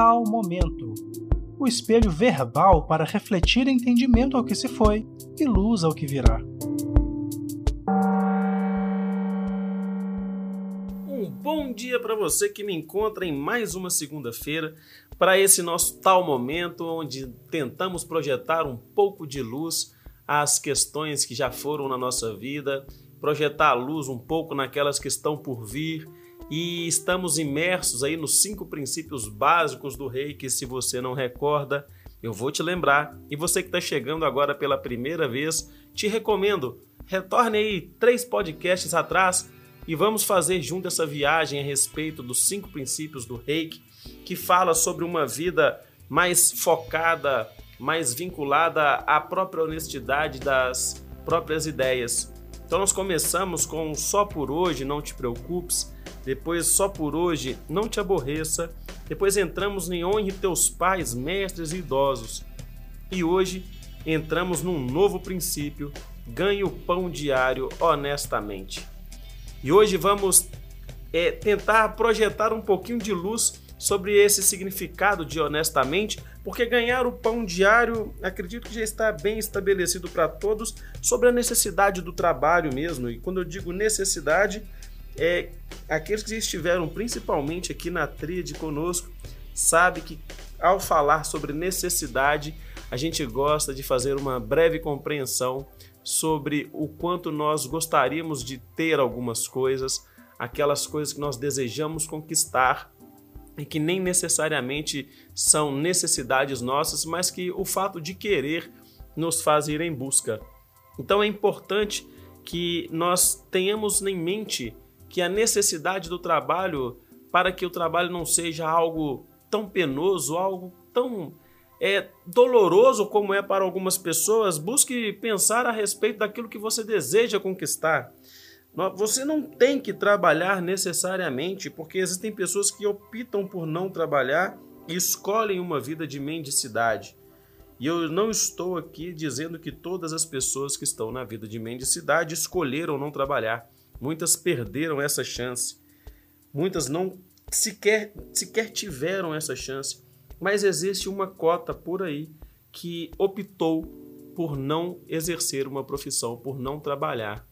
tal momento. O espelho verbal para refletir entendimento ao que se foi e luz ao que virá. Um bom dia para você que me encontra em mais uma segunda-feira para esse nosso tal momento onde tentamos projetar um pouco de luz às questões que já foram na nossa vida, projetar a luz um pouco naquelas que estão por vir e estamos imersos aí nos cinco princípios básicos do rei que se você não recorda, eu vou te lembrar. E você que está chegando agora pela primeira vez, te recomendo, retorne aí três podcasts atrás e vamos fazer junto essa viagem a respeito dos cinco princípios do reiki, que fala sobre uma vida mais focada, mais vinculada à própria honestidade das próprias ideias. Então nós começamos com só por hoje, não te preocupes depois, só por hoje, não te aborreça. Depois entramos em honre teus pais, mestres e idosos. E hoje entramos num novo princípio: ganhe o pão diário honestamente. E hoje vamos é, tentar projetar um pouquinho de luz sobre esse significado de honestamente, porque ganhar o pão diário, acredito que já está bem estabelecido para todos sobre a necessidade do trabalho mesmo. E quando eu digo necessidade, é, aqueles que estiveram principalmente aqui na tríade conosco, sabe que ao falar sobre necessidade, a gente gosta de fazer uma breve compreensão sobre o quanto nós gostaríamos de ter algumas coisas, aquelas coisas que nós desejamos conquistar e que nem necessariamente são necessidades nossas, mas que o fato de querer nos faz ir em busca. Então é importante que nós tenhamos em mente que a necessidade do trabalho para que o trabalho não seja algo tão penoso, algo tão é, doloroso como é para algumas pessoas, busque pensar a respeito daquilo que você deseja conquistar. Você não tem que trabalhar necessariamente, porque existem pessoas que optam por não trabalhar e escolhem uma vida de mendicidade. E eu não estou aqui dizendo que todas as pessoas que estão na vida de mendicidade escolheram não trabalhar. Muitas perderam essa chance. Muitas não sequer, sequer tiveram essa chance. Mas existe uma cota por aí que optou por não exercer uma profissão, por não trabalhar.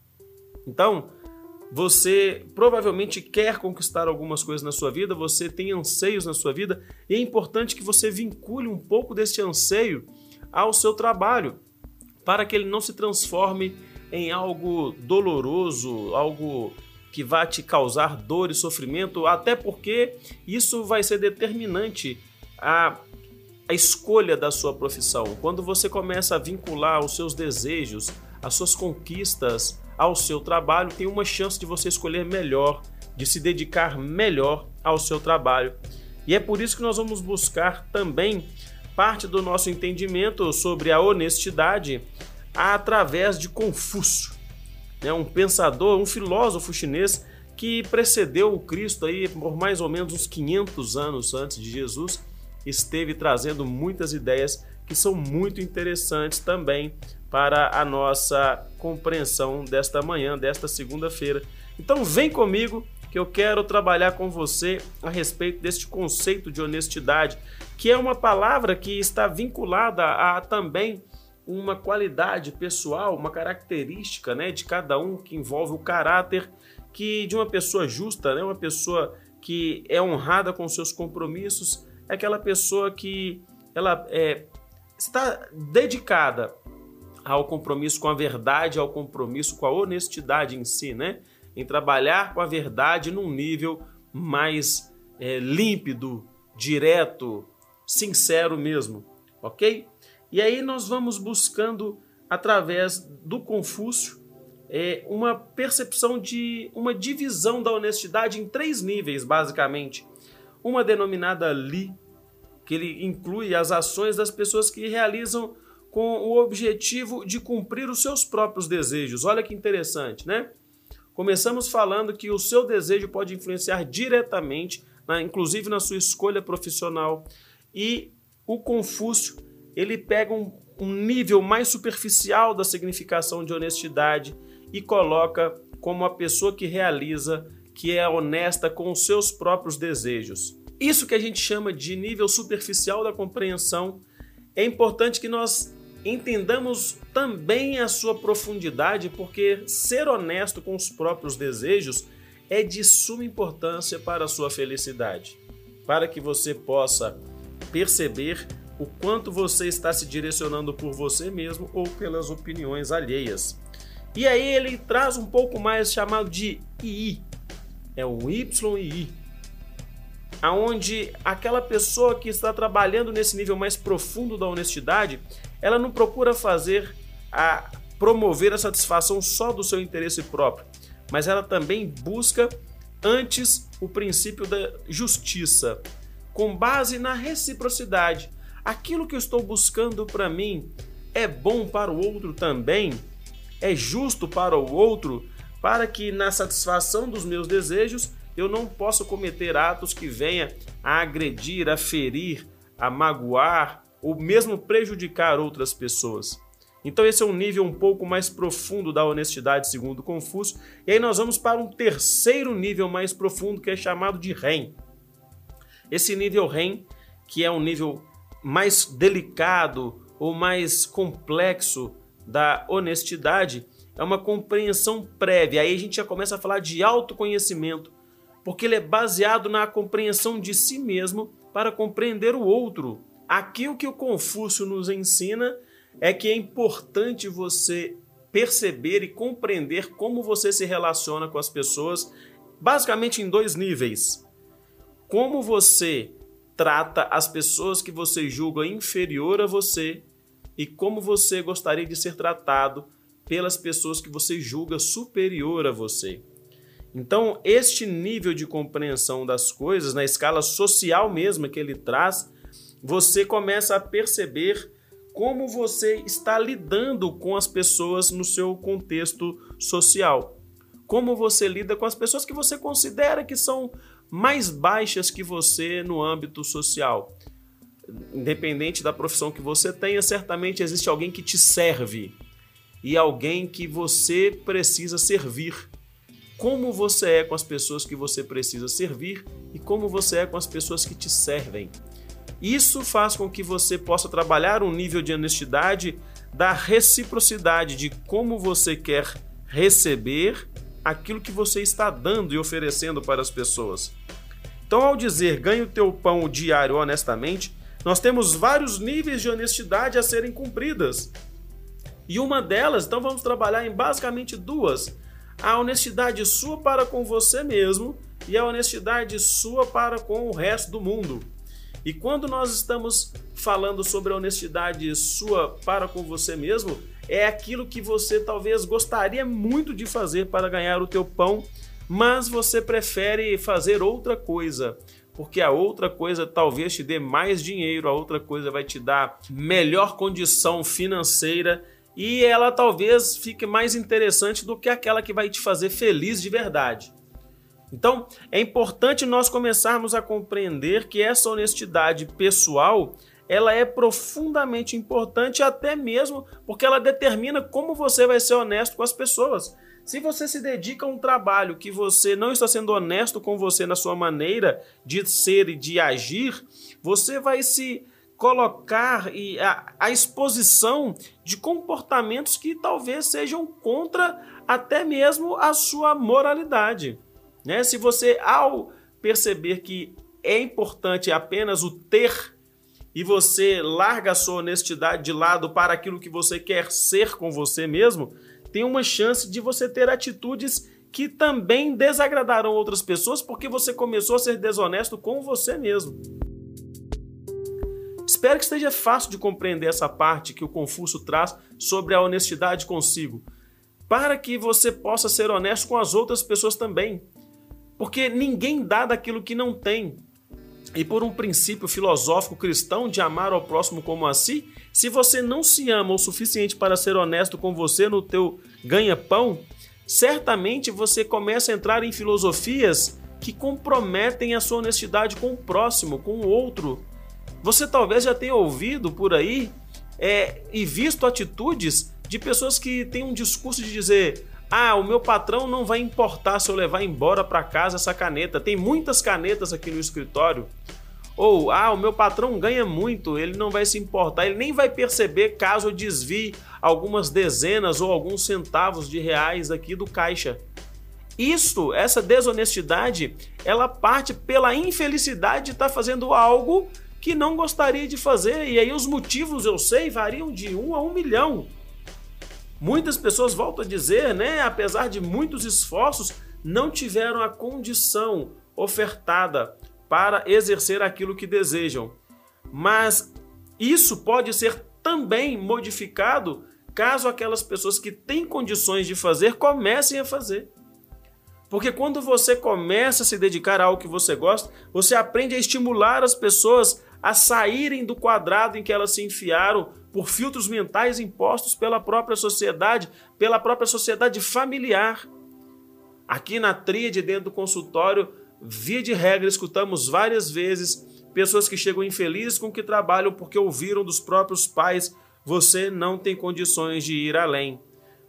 Então, você provavelmente quer conquistar algumas coisas na sua vida, você tem anseios na sua vida, e é importante que você vincule um pouco desse anseio ao seu trabalho, para que ele não se transforme em algo doloroso, algo que vai te causar dor e sofrimento, até porque isso vai ser determinante a, a escolha da sua profissão. Quando você começa a vincular os seus desejos, as suas conquistas ao seu trabalho, tem uma chance de você escolher melhor, de se dedicar melhor ao seu trabalho. E é por isso que nós vamos buscar também parte do nosso entendimento sobre a honestidade através de Confúcio, né, um pensador, um filósofo chinês que precedeu o Cristo aí por mais ou menos uns 500 anos antes de Jesus, esteve trazendo muitas ideias que são muito interessantes também para a nossa compreensão desta manhã, desta segunda-feira. Então vem comigo que eu quero trabalhar com você a respeito deste conceito de honestidade, que é uma palavra que está vinculada a também uma qualidade pessoal, uma característica né, de cada um que envolve o caráter que de uma pessoa justa, né, uma pessoa que é honrada com seus compromissos, é aquela pessoa que ela é, está dedicada ao compromisso com a verdade, ao compromisso com a honestidade em si, né? Em trabalhar com a verdade num nível mais é, límpido, direto, sincero mesmo, ok? E aí nós vamos buscando, através do Confúcio, é, uma percepção de uma divisão da honestidade em três níveis, basicamente. Uma denominada Li, que ele inclui as ações das pessoas que realizam com o objetivo de cumprir os seus próprios desejos. Olha que interessante, né? Começamos falando que o seu desejo pode influenciar diretamente, inclusive na sua escolha profissional. E o Confúcio ele pega um, um nível mais superficial da significação de honestidade e coloca como a pessoa que realiza, que é honesta com os seus próprios desejos. isso que a gente chama de nível superficial da compreensão, é importante que nós entendamos também a sua profundidade, porque ser honesto com os próprios desejos é de suma importância para a sua felicidade, para que você possa perceber o quanto você está se direcionando por você mesmo ou pelas opiniões alheias. E aí ele traz um pouco mais chamado de II, é o YI, aonde aquela pessoa que está trabalhando nesse nível mais profundo da honestidade, ela não procura fazer a promover a satisfação só do seu interesse próprio, mas ela também busca antes o princípio da justiça, com base na reciprocidade. Aquilo que eu estou buscando para mim é bom para o outro também? É justo para o outro? Para que na satisfação dos meus desejos eu não possa cometer atos que venha a agredir, a ferir, a magoar ou mesmo prejudicar outras pessoas. Então esse é um nível um pouco mais profundo da honestidade, segundo Confúcio. E aí nós vamos para um terceiro nível mais profundo que é chamado de REM. Esse nível REM, que é um nível mais delicado ou mais complexo da honestidade, é uma compreensão prévia. Aí a gente já começa a falar de autoconhecimento, porque ele é baseado na compreensão de si mesmo para compreender o outro. Aqui o que o Confúcio nos ensina é que é importante você perceber e compreender como você se relaciona com as pessoas, basicamente em dois níveis. Como você trata as pessoas que você julga inferior a você e como você gostaria de ser tratado pelas pessoas que você julga superior a você. Então, este nível de compreensão das coisas, na escala social mesmo que ele traz, você começa a perceber como você está lidando com as pessoas no seu contexto social. Como você lida com as pessoas que você considera que são mais baixas que você no âmbito social. Independente da profissão que você tenha, certamente existe alguém que te serve e alguém que você precisa servir. Como você é com as pessoas que você precisa servir e como você é com as pessoas que te servem. Isso faz com que você possa trabalhar um nível de honestidade da reciprocidade de como você quer receber aquilo que você está dando e oferecendo para as pessoas. Então, ao dizer ganhe o teu pão diário honestamente, nós temos vários níveis de honestidade a serem cumpridas. E uma delas, então vamos trabalhar em basicamente duas: a honestidade sua para com você mesmo e a honestidade sua para com o resto do mundo. E quando nós estamos falando sobre a honestidade sua para com você mesmo, é aquilo que você talvez gostaria muito de fazer para ganhar o teu pão, mas você prefere fazer outra coisa, porque a outra coisa talvez te dê mais dinheiro, a outra coisa vai te dar melhor condição financeira e ela talvez fique mais interessante do que aquela que vai te fazer feliz de verdade. Então, é importante nós começarmos a compreender que essa honestidade pessoal, ela é profundamente importante até mesmo porque ela determina como você vai ser honesto com as pessoas. Se você se dedica a um trabalho que você não está sendo honesto com você na sua maneira de ser e de agir, você vai se colocar e a, a exposição de comportamentos que talvez sejam contra até mesmo a sua moralidade. Né? Se você, ao perceber que é importante apenas o ter e você larga a sua honestidade de lado para aquilo que você quer ser com você mesmo, tem uma chance de você ter atitudes que também desagradarão outras pessoas porque você começou a ser desonesto com você mesmo. Espero que esteja fácil de compreender essa parte que o Confúcio traz sobre a honestidade consigo, para que você possa ser honesto com as outras pessoas também. Porque ninguém dá daquilo que não tem. E por um princípio filosófico cristão de amar ao próximo como a si, se você não se ama o suficiente para ser honesto com você no teu ganha-pão, certamente você começa a entrar em filosofias que comprometem a sua honestidade com o próximo, com o outro. Você talvez já tenha ouvido por aí é, e visto atitudes de pessoas que têm um discurso de dizer: Ah, o meu patrão não vai importar se eu levar embora para casa essa caneta. Tem muitas canetas aqui no escritório. Ou, ah, o meu patrão ganha muito, ele não vai se importar, ele nem vai perceber caso eu desvie algumas dezenas ou alguns centavos de reais aqui do caixa. Isto, essa desonestidade, ela parte pela infelicidade de estar fazendo algo que não gostaria de fazer. E aí os motivos, eu sei, variam de um a um milhão. Muitas pessoas, voltam a dizer, né, apesar de muitos esforços, não tiveram a condição ofertada para exercer aquilo que desejam. Mas isso pode ser também modificado caso aquelas pessoas que têm condições de fazer comecem a fazer. Porque quando você começa a se dedicar a algo que você gosta, você aprende a estimular as pessoas a saírem do quadrado em que elas se enfiaram por filtros mentais impostos pela própria sociedade, pela própria sociedade familiar. Aqui na tríade dentro do consultório, via de regra, escutamos várias vezes pessoas que chegam infelizes com o que trabalham porque ouviram dos próprios pais: você não tem condições de ir além,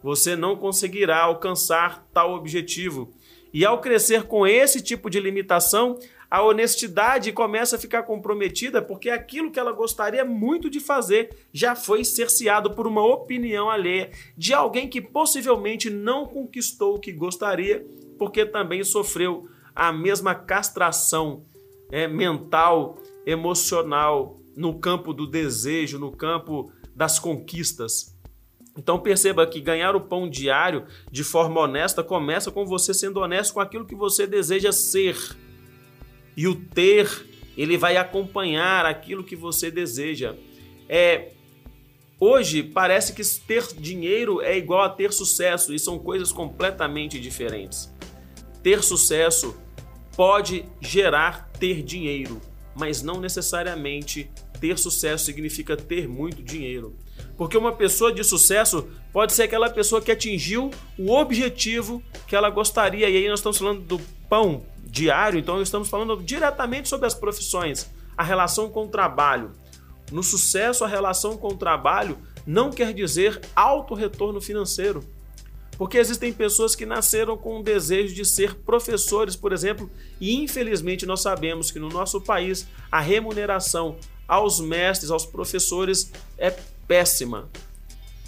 você não conseguirá alcançar tal objetivo. E ao crescer com esse tipo de limitação, a honestidade começa a ficar comprometida porque aquilo que ela gostaria muito de fazer já foi cerceado por uma opinião alheia de alguém que possivelmente não conquistou o que gostaria, porque também sofreu a mesma castração é, mental, emocional, no campo do desejo, no campo das conquistas. Então perceba que ganhar o pão diário de forma honesta começa com você sendo honesto com aquilo que você deseja ser. E o ter, ele vai acompanhar aquilo que você deseja. É, hoje parece que ter dinheiro é igual a ter sucesso e são coisas completamente diferentes. Ter sucesso pode gerar ter dinheiro, mas não necessariamente ter sucesso significa ter muito dinheiro. Porque uma pessoa de sucesso pode ser aquela pessoa que atingiu o objetivo que ela gostaria. E aí nós estamos falando do pão diário, então estamos falando diretamente sobre as profissões, a relação com o trabalho. No sucesso, a relação com o trabalho não quer dizer alto retorno financeiro. Porque existem pessoas que nasceram com o desejo de ser professores, por exemplo, e infelizmente nós sabemos que no nosso país a remuneração aos mestres, aos professores é péssima.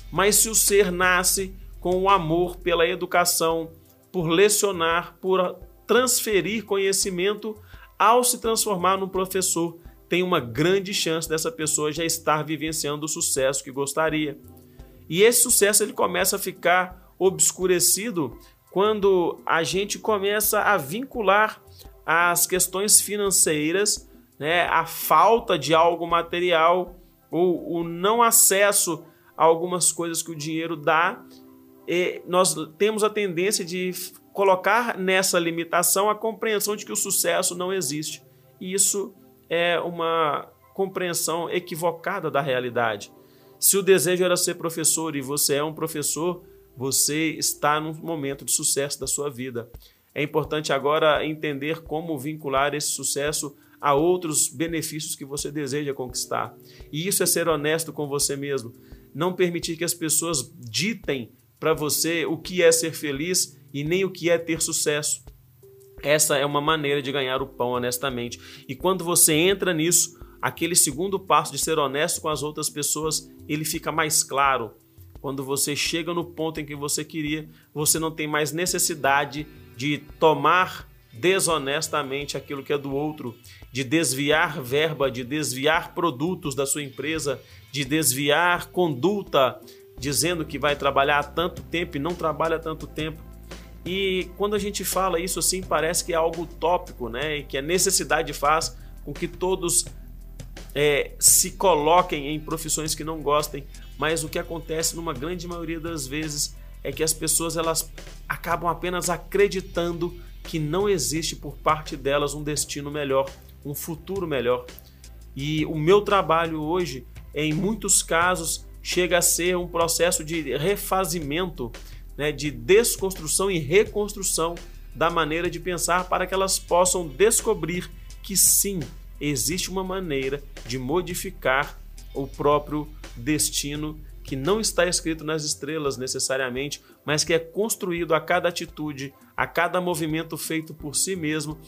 Mas se o ser nasce com o amor pela educação, por lecionar, por transferir conhecimento, ao se transformar num professor, tem uma grande chance dessa pessoa já estar vivenciando o sucesso que gostaria. E esse sucesso ele começa a ficar obscurecido quando a gente começa a vincular as questões financeiras, né, a falta de algo material ou o não acesso a algumas coisas que o dinheiro dá, nós temos a tendência de colocar nessa limitação a compreensão de que o sucesso não existe. E isso é uma compreensão equivocada da realidade. Se o desejo era ser professor e você é um professor, você está num momento de sucesso da sua vida. É importante agora entender como vincular esse sucesso a outros benefícios que você deseja conquistar. E isso é ser honesto com você mesmo. Não permitir que as pessoas ditem para você o que é ser feliz e nem o que é ter sucesso. Essa é uma maneira de ganhar o pão honestamente. E quando você entra nisso, aquele segundo passo de ser honesto com as outras pessoas, ele fica mais claro. Quando você chega no ponto em que você queria, você não tem mais necessidade de tomar desonestamente aquilo que é do outro, de desviar verba, de desviar produtos da sua empresa, de desviar conduta, dizendo que vai trabalhar tanto tempo e não trabalha tanto tempo. E quando a gente fala isso assim, parece que é algo utópico, né? E que a necessidade faz com que todos é, se coloquem em profissões que não gostem, mas o que acontece numa grande maioria das vezes é que as pessoas elas acabam apenas acreditando que não existe por parte delas um destino melhor, um futuro melhor. E o meu trabalho hoje, em muitos casos, chega a ser um processo de refazimento, né, de desconstrução e reconstrução da maneira de pensar para que elas possam descobrir que sim, existe uma maneira de modificar o próprio destino que não está escrito nas estrelas necessariamente, mas que é construído a cada atitude, a cada movimento feito por si mesmo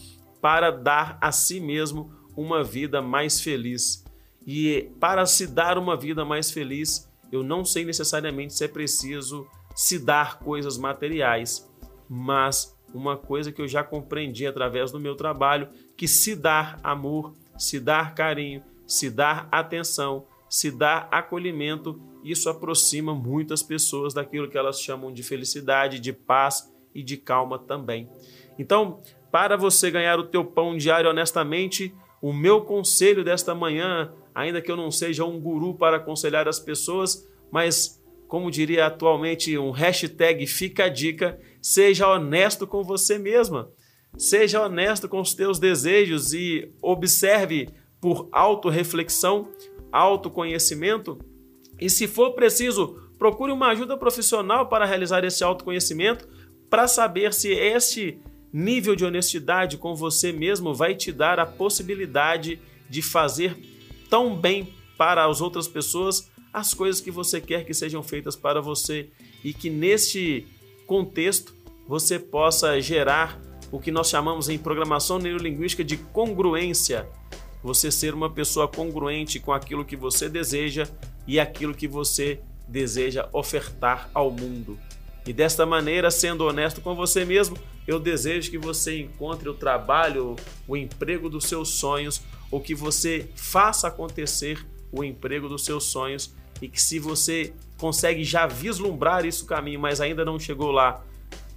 para dar a si mesmo uma vida mais feliz. E para se dar uma vida mais feliz, eu não sei necessariamente se é preciso se dar coisas materiais, mas uma coisa que eu já compreendi através do meu trabalho, que se dar amor, se dar carinho, se dar atenção, se dar acolhimento, isso aproxima muitas pessoas daquilo que elas chamam de felicidade, de paz e de calma também. Então, para você ganhar o teu pão diário honestamente, o meu conselho desta manhã, ainda que eu não seja um guru para aconselhar as pessoas, mas como diria atualmente um hashtag fica a dica, seja honesto com você mesma. Seja honesto com os teus desejos e observe por autorreflexão, autoconhecimento. E se for preciso, procure uma ajuda profissional para realizar esse autoconhecimento, para saber se este nível de honestidade com você mesmo vai te dar a possibilidade de fazer tão bem para as outras pessoas as coisas que você quer que sejam feitas para você e que neste contexto você possa gerar o que nós chamamos em programação neurolinguística de congruência. Você ser uma pessoa congruente com aquilo que você deseja e aquilo que você deseja ofertar ao mundo. E desta maneira, sendo honesto com você mesmo, eu desejo que você encontre o trabalho, o emprego dos seus sonhos, ou que você faça acontecer o emprego dos seus sonhos e que se você consegue já vislumbrar isso caminho, mas ainda não chegou lá,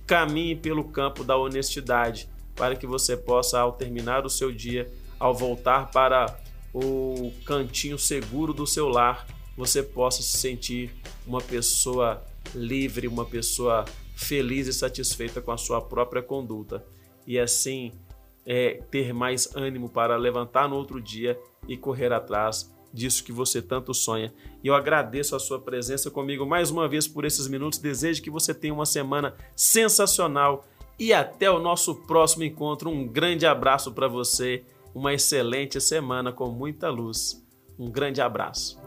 caminhe pelo campo da honestidade para que você possa ao terminar o seu dia, ao voltar para o cantinho seguro do seu lar, você possa se sentir uma pessoa livre, uma pessoa feliz e satisfeita com a sua própria conduta. E assim é, ter mais ânimo para levantar no outro dia e correr atrás disso que você tanto sonha. E eu agradeço a sua presença comigo mais uma vez por esses minutos. Desejo que você tenha uma semana sensacional e até o nosso próximo encontro. Um grande abraço para você, uma excelente semana com muita luz. Um grande abraço.